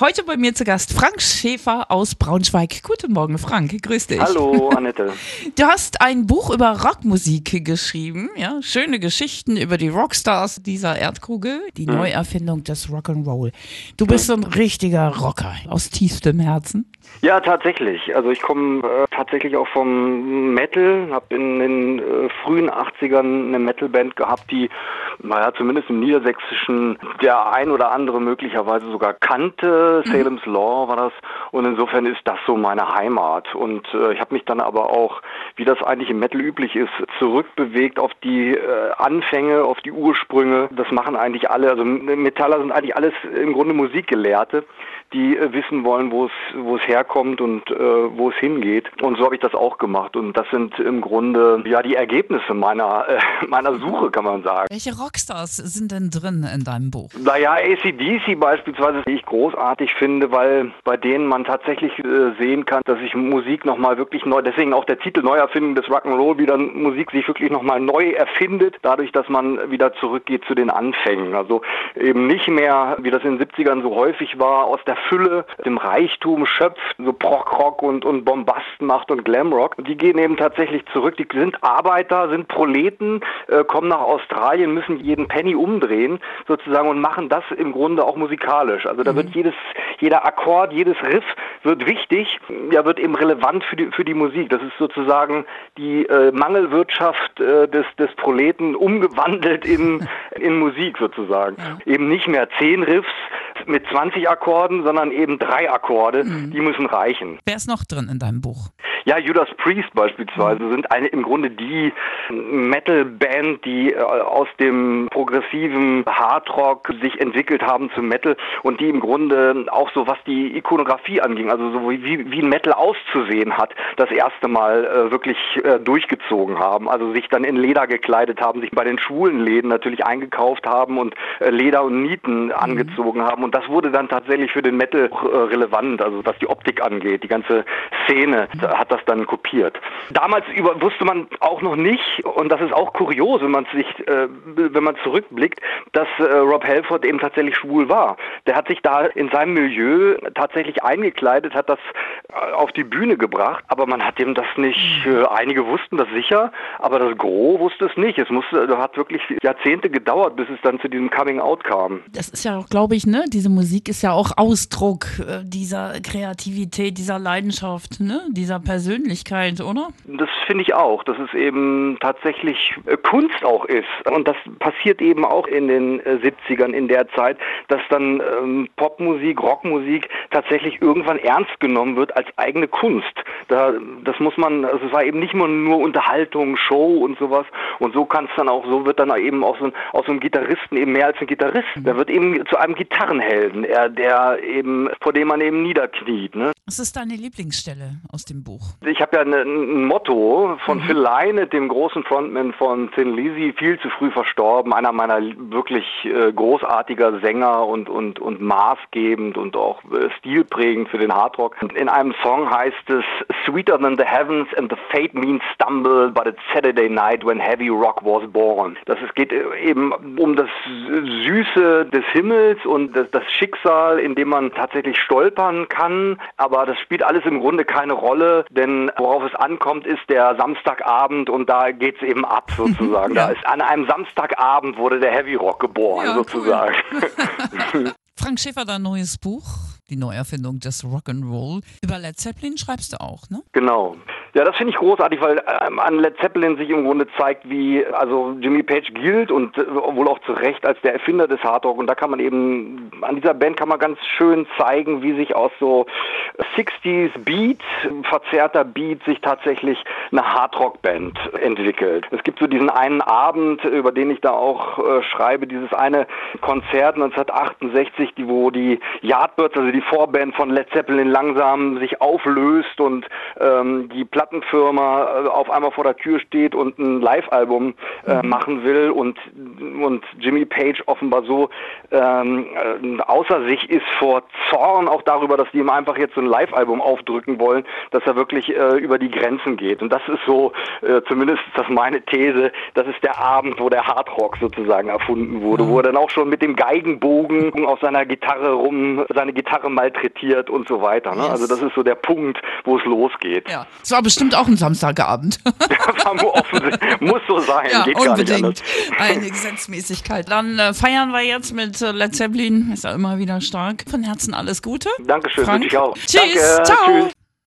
Heute bei mir zu Gast Frank Schäfer aus Braunschweig. Guten Morgen, Frank. Grüß dich. Hallo, Annette. Du hast ein Buch über Rockmusik geschrieben, ja? Schöne Geschichten über die Rockstars dieser Erdkugel, die Mhm. Neuerfindung des Rock'n'Roll. Du bist so ein richtiger Rocker aus tiefstem Herzen. Ja, tatsächlich. Also ich komme äh, tatsächlich auch vom Metal, habe in den äh, frühen 80ern eine Metalband gehabt, die, naja, zumindest im Niedersächsischen der ein oder andere möglicherweise sogar kannte. Salem's Law war das. Und insofern ist das so meine Heimat. Und äh, ich habe mich dann aber auch, wie das eigentlich im Metal üblich ist, zurückbewegt auf die äh, Anfänge, auf die Ursprünge. Das machen eigentlich alle. Also Metaller sind eigentlich alles im Grunde Musikgelehrte die äh, wissen wollen, wo es wo es herkommt und äh, wo es hingeht. Und so habe ich das auch gemacht. Und das sind im Grunde ja die Ergebnisse meiner äh, meiner Suche, kann man sagen. Welche Rockstars sind denn drin in deinem Buch? Naja, ACDC beispielsweise, die ich großartig finde, weil bei denen man tatsächlich äh, sehen kann, dass sich Musik nochmal wirklich neu, deswegen auch der Titel Neuerfinden des Rock'n'Roll, wie dann Musik sich wirklich nochmal neu erfindet, dadurch, dass man wieder zurückgeht zu den Anfängen. Also eben nicht mehr, wie das in den 70ern so häufig war, aus der Fülle, dem Reichtum schöpft, so Prog-Rock und, und Bombast macht und Glamrock. Die gehen eben tatsächlich zurück, die sind Arbeiter, sind Proleten, äh, kommen nach Australien, müssen jeden Penny umdrehen sozusagen und machen das im Grunde auch musikalisch. Also da wird jedes, jeder Akkord, jedes Riff wird wichtig, ja wird eben relevant für die, für die Musik. Das ist sozusagen die äh, Mangelwirtschaft äh, des, des Proleten umgewandelt in, in Musik sozusagen. Eben nicht mehr zehn Riffs mit 20 Akkorden, sondern eben drei Akkorde, die müssen reichen. Wer ist noch drin in deinem Buch? Ja, Judas Priest beispielsweise sind eine im Grunde die Metal-Band, die äh, aus dem progressiven Hardrock sich entwickelt haben zum Metal und die im Grunde auch so was die Ikonografie anging, also so wie, wie ein Metal auszusehen hat, das erste Mal äh, wirklich äh, durchgezogen haben. Also sich dann in Leder gekleidet haben, sich bei den schwulen Läden natürlich eingekauft haben und äh, Leder und Nieten angezogen haben. Und das wurde dann tatsächlich für den Metal auch, äh, relevant, also was die Optik angeht. Die ganze Szene hat das dann kopiert. Damals über, wusste man auch noch nicht, und das ist auch kurios, wenn man sich, äh, wenn man zurückblickt, dass äh, Rob Halford eben tatsächlich schwul war. Der hat sich da in seinem Milieu tatsächlich eingekleidet, hat das äh, auf die Bühne gebracht, aber man hat ihm das nicht, äh, einige wussten das sicher, aber das Gros wusste es nicht. Es musste, hat wirklich Jahrzehnte gedauert, bis es dann zu diesem Coming Out kam. Das ist ja auch, glaube ich, ne? Diese Musik ist ja auch Ausdruck äh, dieser Kreativität, dieser Leidenschaft, ne? Dieser Persönlichkeit, oder? Das finde ich auch, dass es eben tatsächlich äh, Kunst auch ist. Und das passiert eben auch in den äh, 70ern in der Zeit, dass dann ähm, Popmusik, Rockmusik tatsächlich irgendwann ernst genommen wird als eigene Kunst. Da, das muss man, also es war eben nicht nur Unterhaltung, Show und sowas. Und so kann es dann auch, so wird dann eben auch so ein, aus so einem Gitarristen eben mehr als ein Gitarrist. Der wird eben zu einem Gitarrenhelden, er, der eben, vor dem man eben niederkniet. Ne? Was ist deine Lieblingsstelle aus dem Buch? Ich habe ja ne- ein Motto von Phil Lynott, dem großen Frontman von Thin Lizzy, viel zu früh verstorben, einer meiner wirklich äh, großartiger Sänger und, und, und maßgebend und auch äh, stilprägend für den Hardrock. In einem Song heißt es Sweeter than the heavens and the fate means stumble, but it's Saturday night when heavy rock was born. Das es geht äh, eben um das Süße des Himmels und das, das Schicksal, in dem man tatsächlich stolpern kann, aber das spielt alles im Grunde keine Rolle, denn worauf es ankommt, ist der Samstagabend und da geht's eben ab sozusagen. Da ist an einem Samstagabend wurde der Heavy Rock geboren Ja, sozusagen. Frank Schäfer, dein neues Buch, die Neuerfindung des Rock'n'Roll. Über Led Zeppelin schreibst du auch, ne? Genau. Ja, das finde ich großartig, weil ähm, an Led Zeppelin sich im Grunde zeigt, wie also Jimmy Page gilt und äh, wohl auch zu Recht als der Erfinder des Hardrock. Und da kann man eben, an dieser Band kann man ganz schön zeigen, wie sich aus so 60s Beat, verzerrter Beat, sich tatsächlich eine Hardrock-Band entwickelt. Es gibt so diesen einen Abend, über den ich da auch äh, schreibe, dieses eine Konzert 1968, die, wo die Yardbirds, also die Vorband von Led Zeppelin langsam sich auflöst und ähm, die Platte Plattenfirma äh, auf einmal vor der Tür steht und ein Live-Album äh, mhm. machen will und, und Jimmy Page offenbar so ähm, äh, außer sich ist vor Zorn auch darüber, dass die ihm einfach jetzt so ein Live-Album aufdrücken wollen, dass er wirklich äh, über die Grenzen geht. Und das ist so, äh, zumindest ist das meine These, das ist der Abend, wo der Hardrock sozusagen erfunden wurde, mhm. wo er dann auch schon mit dem Geigenbogen auf seiner Gitarre rum, seine Gitarre malträtiert und so weiter. Ne? Yes. Also das ist so der Punkt, wo es losgeht. Ja, es war bestimmt auch ein Samstagabend. muss so sein, ja, geht unbedingt. Eine Gesetzmäßigkeit. Dann äh, feiern wir jetzt mit äh, Led Zeppelin, ist ja immer wieder stark. Von Herzen alles Gute. Dankeschön, wünsche ich auch. Tschüss, Danke, ciao. Tschüss.